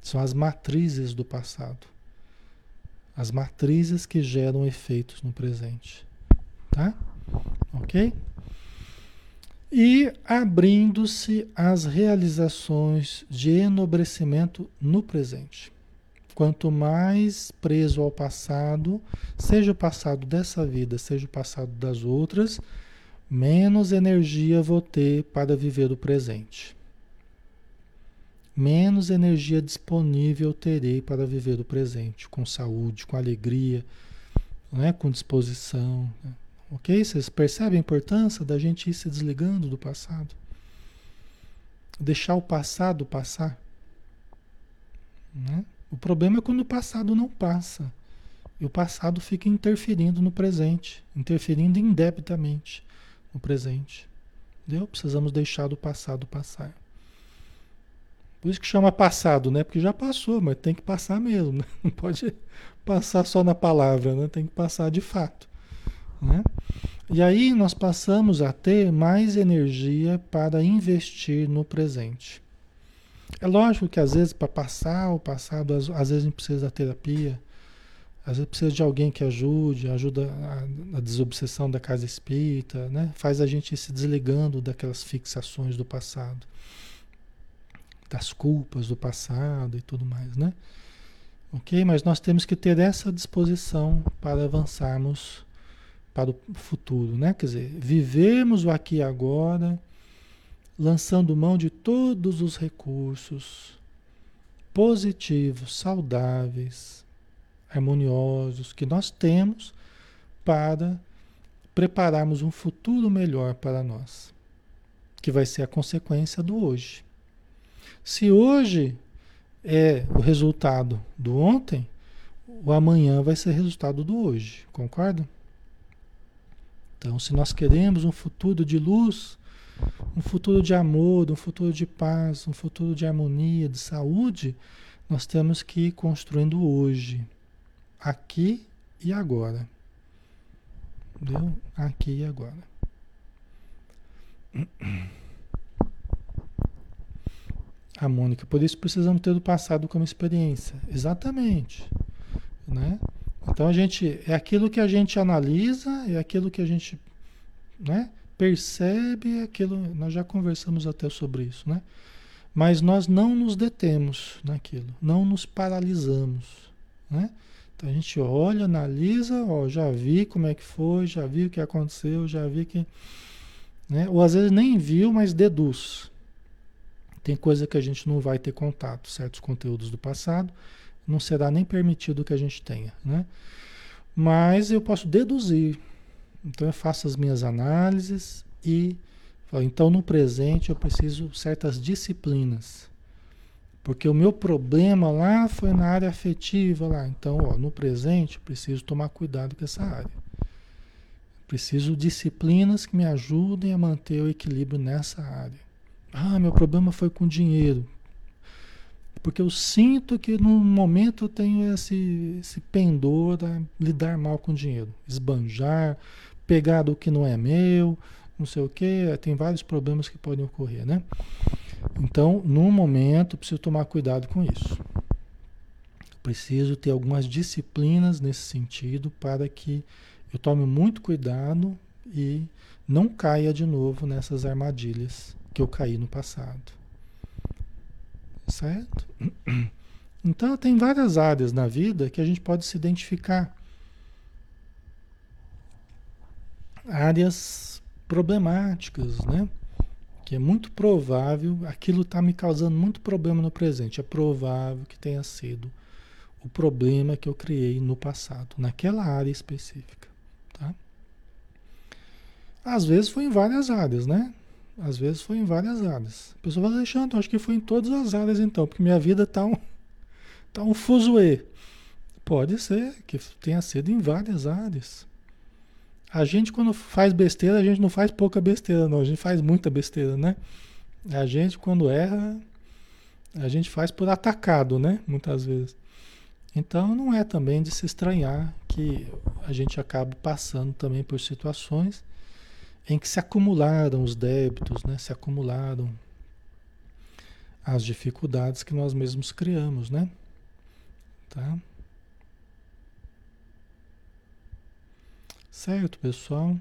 São as matrizes do passado. As matrizes que geram efeitos no presente. Tá? Ok? e abrindo-se às realizações de enobrecimento no presente. Quanto mais preso ao passado, seja o passado dessa vida, seja o passado das outras, menos energia vou ter para viver o presente. Menos energia disponível terei para viver o presente, com saúde, com alegria, né? com disposição. Né? Ok? Vocês percebem a importância da gente ir se desligando do passado? Deixar o passado passar. Né? O problema é quando o passado não passa. E o passado fica interferindo no presente, interferindo indebitamente no presente. Entendeu? Precisamos deixar do passado passar. Por isso que chama passado, né? Porque já passou, mas tem que passar mesmo. Né? Não pode passar só na palavra, né? Tem que passar de fato. Né? E aí nós passamos a ter mais energia para investir no presente. É lógico que às vezes para passar o passado, às, às, vezes a gente precisa da terapia, às vezes precisa de alguém que ajude, ajuda a, a desobsessão da casa espírita, né? faz a gente ir se desligando daquelas fixações do passado, das culpas do passado e tudo mais, né? Ok? Mas nós temos que ter essa disposição para avançarmos para o futuro, né? Quer dizer, vivemos o aqui e agora, lançando mão de todos os recursos positivos, saudáveis, harmoniosos que nós temos para prepararmos um futuro melhor para nós, que vai ser a consequência do hoje. Se hoje é o resultado do ontem, o amanhã vai ser resultado do hoje, concorda? Então, se nós queremos um futuro de luz, um futuro de amor, um futuro de paz, um futuro de harmonia, de saúde, nós temos que ir construindo hoje, aqui e agora. Entendeu? Aqui e agora. A Mônica, por isso precisamos ter o passado como experiência. Exatamente. Né? Então a gente é aquilo que a gente analisa, é aquilo que a gente né, percebe aquilo, nós já conversamos até sobre isso, né? Mas nós não nos detemos naquilo, não nos paralisamos, né? Então a gente olha, analisa, ó, já vi como é que foi, já vi o que aconteceu, já vi que. Né? Ou às vezes nem viu, mas deduz. Tem coisa que a gente não vai ter contato, certos conteúdos do passado, não será nem permitido que a gente tenha, né? Mas eu posso deduzir. Então eu faço as minhas análises e então no presente eu preciso certas disciplinas. Porque o meu problema lá foi na área afetiva lá. Então, ó, no presente, preciso tomar cuidado com essa área. Preciso disciplinas que me ajudem a manter o equilíbrio nessa área. Ah, meu problema foi com dinheiro. Porque eu sinto que no momento eu tenho esse, esse pendor a lidar mal com dinheiro. Esbanjar, pegar do que não é meu, não sei o que. Tem vários problemas que podem ocorrer, né? Então, no momento, preciso tomar cuidado com isso. Preciso ter algumas disciplinas nesse sentido para que eu tome muito cuidado e não caia de novo nessas armadilhas que eu caí no passado. Certo? Então, tem várias áreas na vida que a gente pode se identificar. Áreas problemáticas, né? que é muito provável, aquilo está me causando muito problema no presente. É provável que tenha sido o problema que eu criei no passado, naquela área específica. Tá? Às vezes foi em várias áreas, né? Às vezes foi em várias áreas. A pessoa fala, Alexandre, acho que foi em todas as áreas então, porque minha vida está um, tá um fuzuê. Pode ser que tenha sido em várias áreas. A gente, quando faz besteira, a gente não faz pouca besteira, não. A gente faz muita besteira, né? A gente, quando erra, a gente faz por atacado, né? Muitas vezes. Então, não é também de se estranhar que a gente acaba passando também por situações em que se acumularam os débitos, né? Se acumularam as dificuldades que nós mesmos criamos, né? Tá? Certo, pessoal?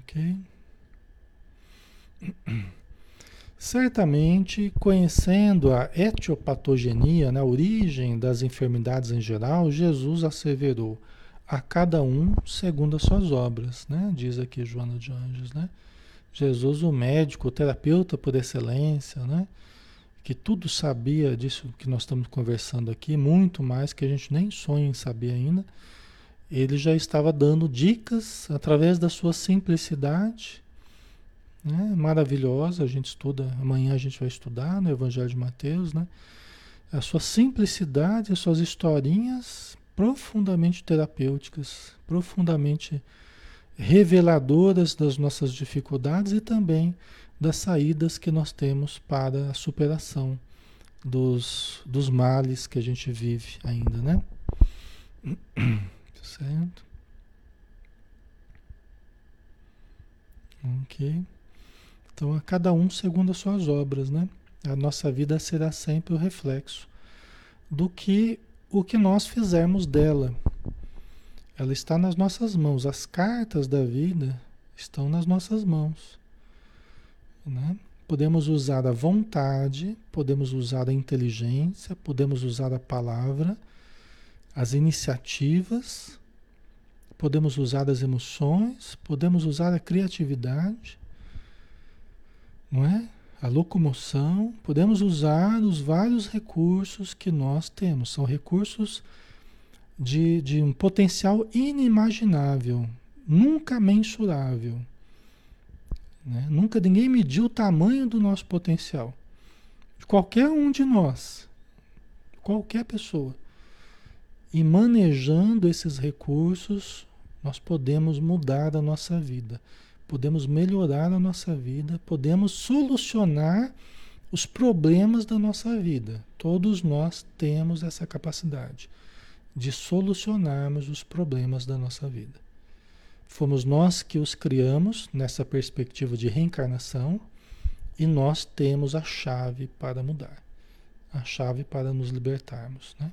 Ok. Certamente, conhecendo a etiopatogenia, na né, origem das enfermidades em geral, Jesus asseverou a cada um segundo as suas obras, né? Diz aqui Joana de Anjos, né? Jesus, o médico, o terapeuta por excelência, né? que tudo sabia disso que nós estamos conversando aqui, muito mais que a gente nem sonha em saber ainda. Ele já estava dando dicas através da sua simplicidade, né? maravilhosa. A gente estuda, amanhã a gente vai estudar no Evangelho de Mateus, né? A sua simplicidade, as suas historinhas profundamente terapêuticas, profundamente reveladoras das nossas dificuldades e também das saídas que nós temos para a superação dos, dos males que a gente vive ainda, né? Certo? Ok. Então, a cada um segundo as suas obras, né? A nossa vida será sempre o reflexo do que o que nós fizermos dela. Ela está nas nossas mãos. As cartas da vida estão nas nossas mãos. Né? Podemos usar a vontade, podemos usar a inteligência, podemos usar a palavra, as iniciativas, podemos usar as emoções, podemos usar a criatividade, não é? A locomoção, podemos usar os vários recursos que nós temos. São recursos de, de um potencial inimaginável, nunca mensurável. Né? Nunca ninguém mediu o tamanho do nosso potencial. Qualquer um de nós, qualquer pessoa. E manejando esses recursos, nós podemos mudar a nossa vida, podemos melhorar a nossa vida, podemos solucionar os problemas da nossa vida. Todos nós temos essa capacidade de solucionarmos os problemas da nossa vida. Fomos nós que os criamos nessa perspectiva de reencarnação e nós temos a chave para mudar, a chave para nos libertarmos, né?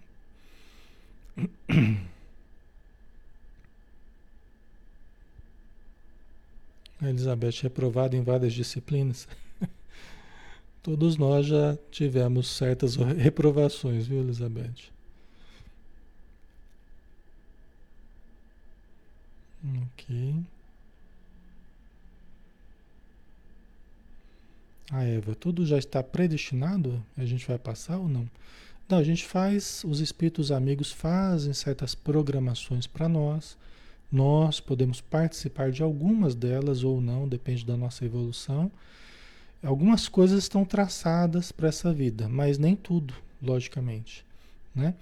Elizabeth reprovada em várias disciplinas. Todos nós já tivemos certas reprovações, viu, Elizabeth? Ok. A Eva, tudo já está predestinado? A gente vai passar ou não? Não, a gente faz, os espíritos amigos fazem certas programações para nós. Nós podemos participar de algumas delas ou não, depende da nossa evolução. Algumas coisas estão traçadas para essa vida, mas nem tudo, logicamente, né?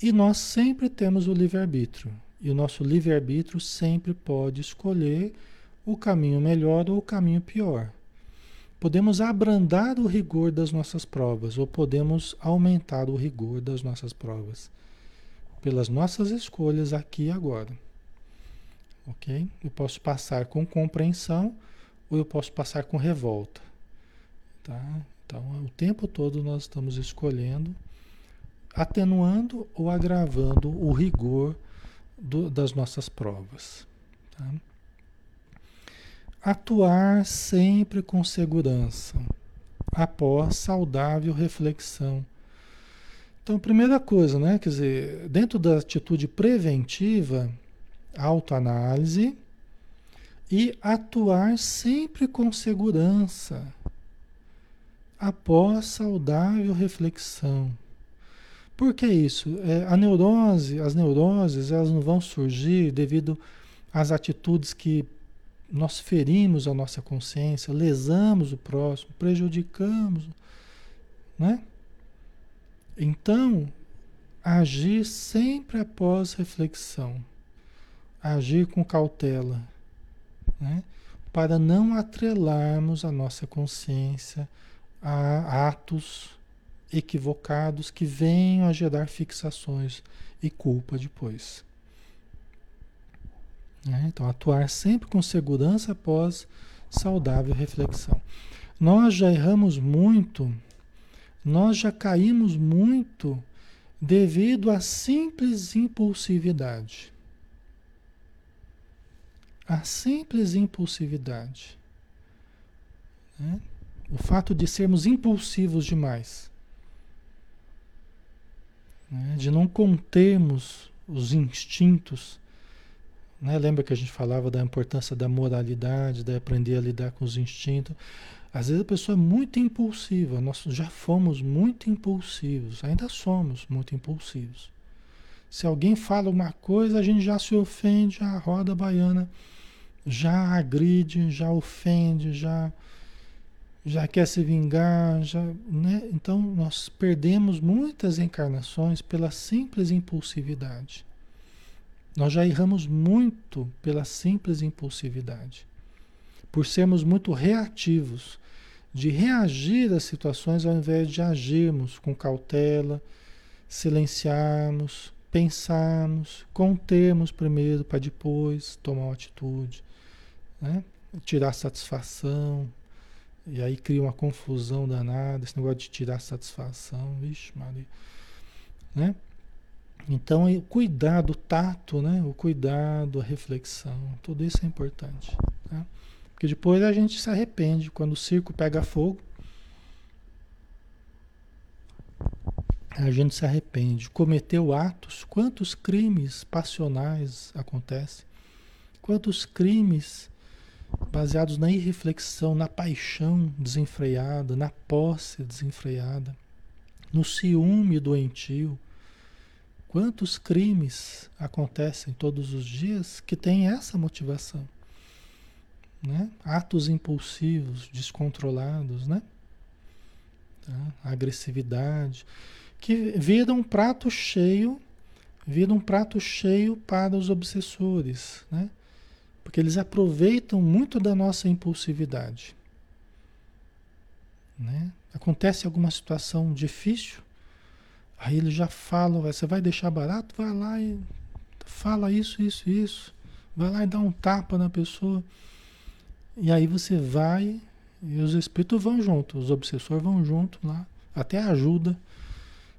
E nós sempre temos o livre-arbítrio. E o nosso livre-arbítrio sempre pode escolher o caminho melhor ou o caminho pior. Podemos abrandar o rigor das nossas provas ou podemos aumentar o rigor das nossas provas pelas nossas escolhas aqui e agora. Ok? Eu posso passar com compreensão ou eu posso passar com revolta. Tá? Então, o tempo todo nós estamos escolhendo, atenuando ou agravando o rigor do, das nossas provas. Tá? Atuar sempre com segurança, após saudável reflexão. Então, primeira coisa, né? Quer dizer, dentro da atitude preventiva, autoanálise e atuar sempre com segurança, após saudável reflexão. Por que isso? É, a neurose, as neuroses, elas não vão surgir devido às atitudes que nós ferimos a nossa consciência, lesamos o próximo, prejudicamos, né? Então, agir sempre após reflexão, agir com cautela, né? Para não atrelarmos a nossa consciência a atos equivocados que venham a gerar fixações e culpa depois. Né? Então, atuar sempre com segurança após saudável reflexão. Nós já erramos muito, nós já caímos muito devido à simples impulsividade. A simples impulsividade. Né? O fato de sermos impulsivos demais. Né? De não contermos os instintos né? Lembra que a gente falava da importância da moralidade, de aprender a lidar com os instintos. Às vezes a pessoa é muito impulsiva, nós já fomos muito impulsivos, ainda somos muito impulsivos. Se alguém fala uma coisa, a gente já se ofende, já roda a baiana, já agride, já ofende, já já quer se vingar, já, né? Então nós perdemos muitas encarnações pela simples impulsividade. Nós já erramos muito pela simples impulsividade, por sermos muito reativos, de reagir às situações ao invés de agirmos com cautela, silenciarmos, pensarmos, contermos primeiro para depois tomar uma atitude, né? tirar satisfação. E aí cria uma confusão danada, esse negócio de tirar satisfação, vixe, Maria. Né? Então, o cuidado, o tato, né? o cuidado, a reflexão, tudo isso é importante. Tá? Porque depois a gente se arrepende quando o circo pega fogo. A gente se arrepende. Cometeu atos, quantos crimes passionais acontecem? Quantos crimes baseados na irreflexão, na paixão desenfreada, na posse desenfreada, no ciúme doentio, Quantos crimes acontecem todos os dias que têm essa motivação? Né? Atos impulsivos, descontrolados, né? Tá? Agressividade, que viram um prato cheio, viram um prato cheio para os obsessores, né? Porque eles aproveitam muito da nossa impulsividade. Né? Acontece alguma situação difícil, Aí ele já fala, você vai deixar barato? Vai lá e fala isso, isso, isso. Vai lá e dá um tapa na pessoa. E aí você vai e os espíritos vão junto, os obsessores vão junto lá, até ajuda.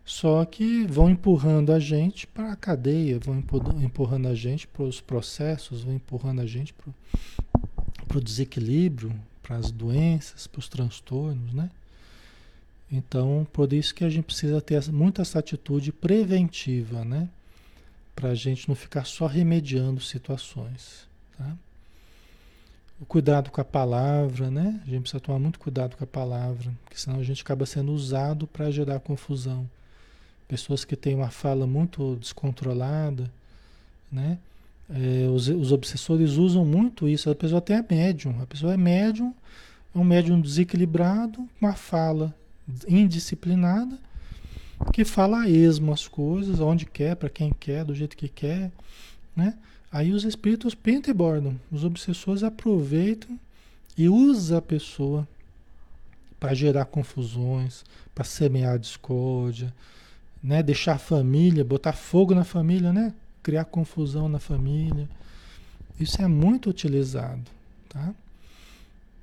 Só que vão empurrando a gente para a cadeia, vão empurrando a gente para os processos, vão empurrando a gente para o desequilíbrio, para as doenças, para os transtornos, né? Então, por isso que a gente precisa ter muito essa atitude preventiva, né? Para a gente não ficar só remediando situações, tá? O cuidado com a palavra, né? A gente precisa tomar muito cuidado com a palavra, porque senão a gente acaba sendo usado para gerar confusão. Pessoas que têm uma fala muito descontrolada, né? É, os, os, obsessores usam muito isso. A pessoa até é médium. A pessoa é médium, é um médium desequilibrado, uma fala indisciplinada, que fala a esmo as coisas, onde quer, para quem quer, do jeito que quer, né? Aí os espíritos pintam e bordam. Os obsessores aproveitam e usam a pessoa para gerar confusões, para semear discórdia, né? Deixar a família, botar fogo na família, né? criar confusão na família. Isso é muito utilizado, tá?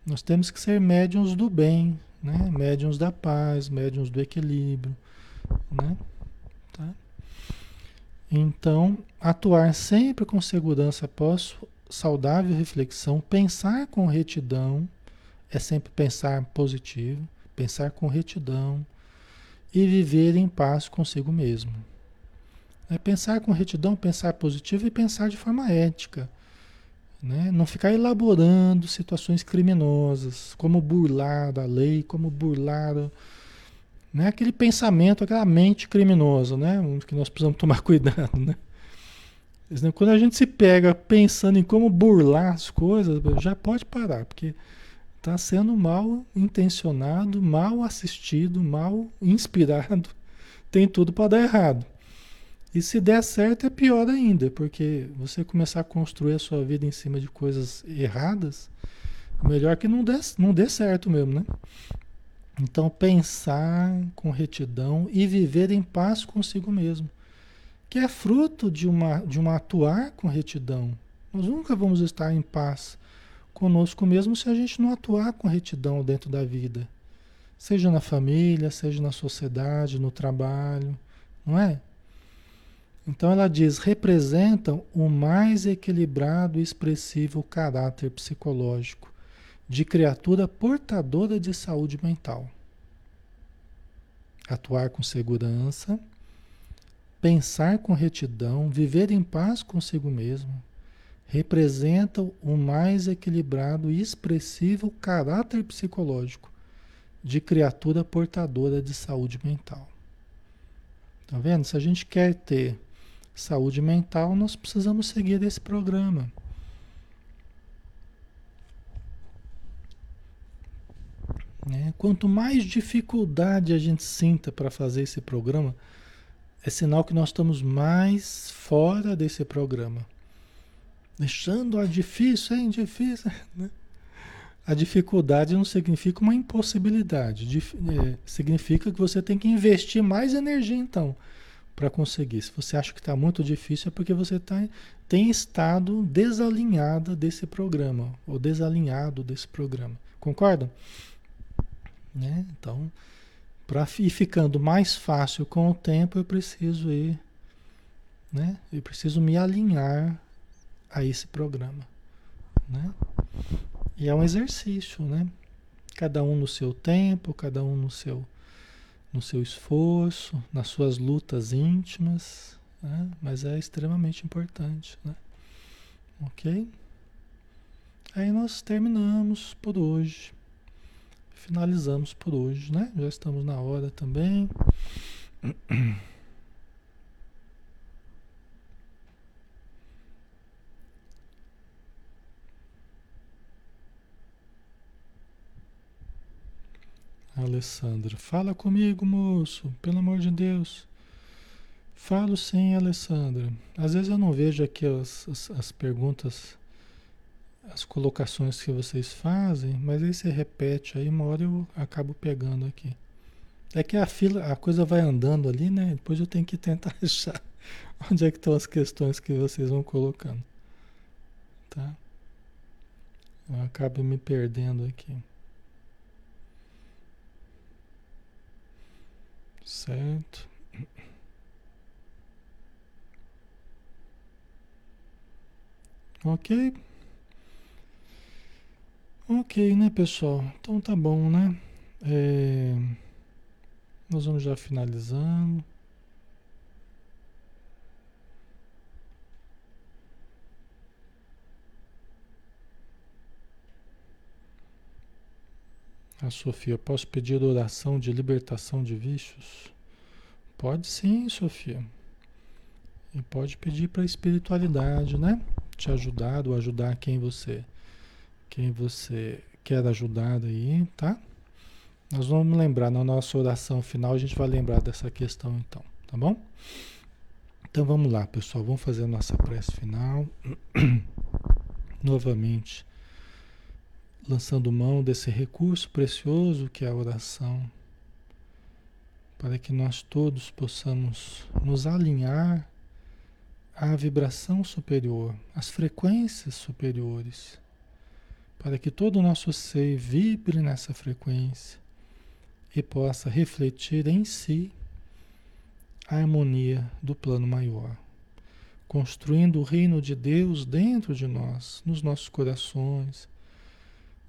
Nós temos que ser médiums do bem, né? Médiums da paz, médiums do equilíbrio, né? Tá? Então, atuar sempre com segurança após saudável reflexão, pensar com retidão, é sempre pensar positivo, pensar com retidão e viver em paz consigo mesmo. É pensar com retidão, pensar positivo e pensar de forma ética. Né? Não ficar elaborando situações criminosas, como burlar a lei, como burlar né? aquele pensamento, aquela mente criminosa, né? que nós precisamos tomar cuidado. Né? Quando a gente se pega pensando em como burlar as coisas, já pode parar, porque está sendo mal intencionado, mal assistido, mal inspirado, tem tudo para dar errado. E se der certo é pior ainda, porque você começar a construir a sua vida em cima de coisas erradas, melhor que não dê, não dê certo mesmo, né? Então pensar com retidão e viver em paz consigo mesmo, que é fruto de uma de uma atuar com retidão. Nós nunca vamos estar em paz conosco mesmo se a gente não atuar com retidão dentro da vida. Seja na família, seja na sociedade, no trabalho, não é? Então ela diz: representam o mais equilibrado e expressivo caráter psicológico de criatura portadora de saúde mental. Atuar com segurança, pensar com retidão, viver em paz consigo mesmo, representam o mais equilibrado e expressivo caráter psicológico de criatura portadora de saúde mental. Tá vendo? Se a gente quer ter saúde mental, nós precisamos seguir esse programa. Né? Quanto mais dificuldade a gente sinta para fazer esse programa, é sinal que nós estamos mais fora desse programa. Deixando a difícil, é difícil. Né? A dificuldade não significa uma impossibilidade. É, significa que você tem que investir mais energia, então para conseguir. Se você acha que está muito difícil, é porque você tá, tem estado desalinhada desse programa, ou desalinhado desse programa. Concordam? Né? Então, para ir ficando mais fácil com o tempo, eu preciso ir, né? Eu preciso me alinhar a esse programa, né? E é um exercício, né? Cada um no seu tempo, cada um no seu no seu esforço, nas suas lutas íntimas, né? mas é extremamente importante. Né? Ok? Aí nós terminamos por hoje. Finalizamos por hoje, né? Já estamos na hora também. Alessandra, fala comigo, moço, pelo amor de Deus. Falo sim, Alessandra. Às vezes eu não vejo aqui as, as, as perguntas, as colocações que vocês fazem, mas aí você repete, aí uma hora eu acabo pegando aqui. É que a fila, a coisa vai andando ali, né? Depois eu tenho que tentar achar onde é que estão as questões que vocês vão colocando. Tá? Eu acabo me perdendo aqui. Certo. Ok. Ok, né, pessoal? Então tá bom, né? É... Nós vamos já finalizando. A Sofia, posso pedir oração de libertação de vícios? Pode sim, Sofia. E pode pedir para a espiritualidade, né? Te ajudar ou ajudar quem você quem você quer ajudar aí, tá? Nós vamos lembrar na nossa oração final, a gente vai lembrar dessa questão então, tá bom? Então vamos lá, pessoal, vamos fazer a nossa prece final. Novamente, lançando mão desse recurso precioso que é a oração, para que nós todos possamos nos alinhar à vibração superior, às frequências superiores, para que todo o nosso ser vibre nessa frequência e possa refletir em si a harmonia do plano maior, construindo o reino de Deus dentro de nós, nos nossos corações,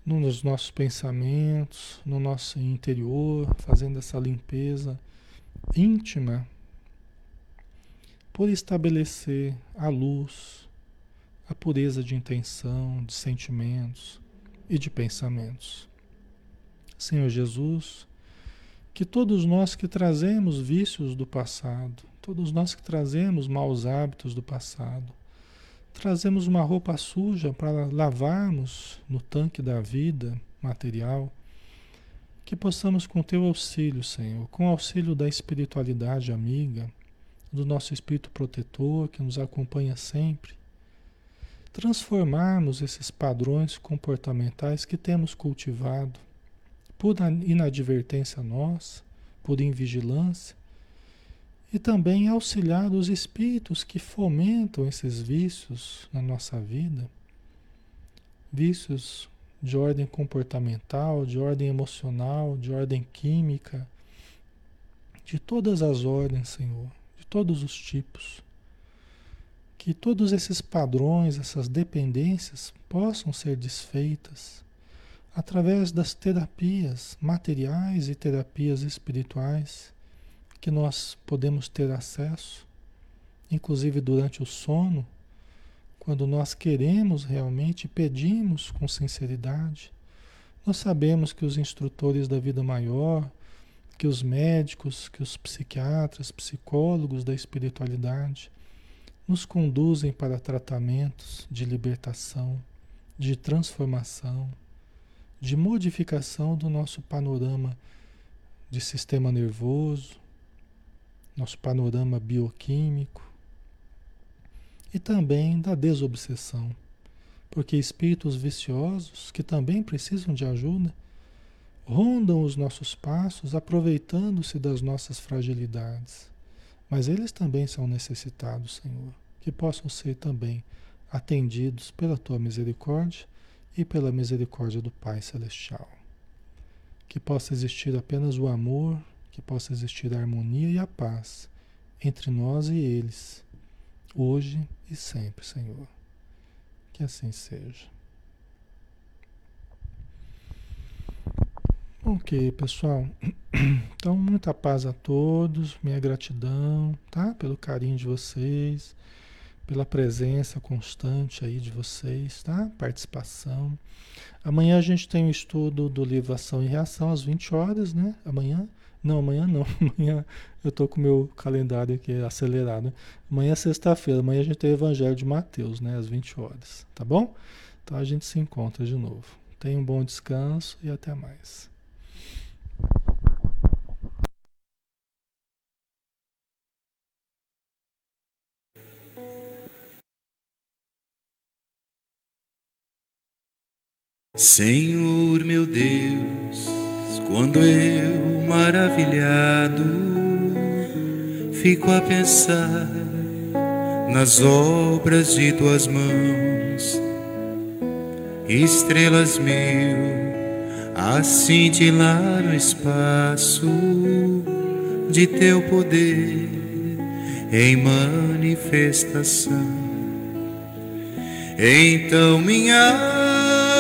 nos nossos pensamentos, no nosso interior, fazendo essa limpeza íntima, por estabelecer a luz, a pureza de intenção, de sentimentos e de pensamentos. Senhor Jesus, que todos nós que trazemos vícios do passado, todos nós que trazemos maus hábitos do passado, trazemos uma roupa suja para lavarmos no tanque da vida material, que possamos com teu auxílio, Senhor, com o auxílio da espiritualidade amiga, do nosso espírito protetor que nos acompanha sempre, transformarmos esses padrões comportamentais que temos cultivado por inadvertência nossa, por invigilância, e também auxiliar os espíritos que fomentam esses vícios na nossa vida, vícios de ordem comportamental, de ordem emocional, de ordem química, de todas as ordens, Senhor, de todos os tipos. Que todos esses padrões, essas dependências possam ser desfeitas através das terapias materiais e terapias espirituais que nós podemos ter acesso, inclusive durante o sono, quando nós queremos realmente, pedimos com sinceridade. Nós sabemos que os instrutores da vida maior, que os médicos, que os psiquiatras, psicólogos da espiritualidade nos conduzem para tratamentos de libertação, de transformação, de modificação do nosso panorama de sistema nervoso, nosso panorama bioquímico e também da desobsessão, porque espíritos viciosos que também precisam de ajuda rondam os nossos passos aproveitando-se das nossas fragilidades. Mas eles também são necessitados, Senhor, que possam ser também atendidos pela tua misericórdia e pela misericórdia do Pai Celestial. Que possa existir apenas o amor que possa existir a harmonia e a paz entre nós e eles, hoje e sempre, Senhor. Que assim seja. Ok, pessoal. Então, muita paz a todos, minha gratidão, tá? Pelo carinho de vocês, pela presença constante aí de vocês, tá? Participação. Amanhã a gente tem o estudo do livro Ação e Reação às 20 horas, né? Amanhã não, amanhã não. Amanhã eu tô com o meu calendário aqui acelerado. Amanhã é sexta-feira. Amanhã a gente tem o Evangelho de Mateus, né? Às 20 horas. Tá bom? Então a gente se encontra de novo. Tenha um bom descanso e até mais. Senhor meu Deus, quando eu maravilhado, fico a pensar nas obras de tuas mãos, estrelas mil a cintilar no espaço de teu poder em manifestação. Então minha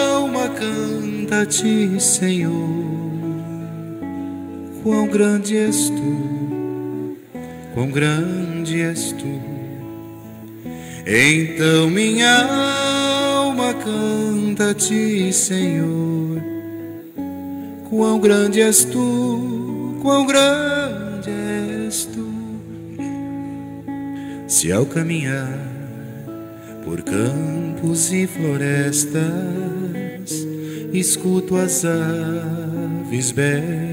alma canta canta a ti, Senhor. Quão grande és tu, quão grande és tu. Então minha alma canta a ti, Senhor. Quão grande és tu, quão grande és tu. Se ao caminhar por campos e florestas, escuto as aves belas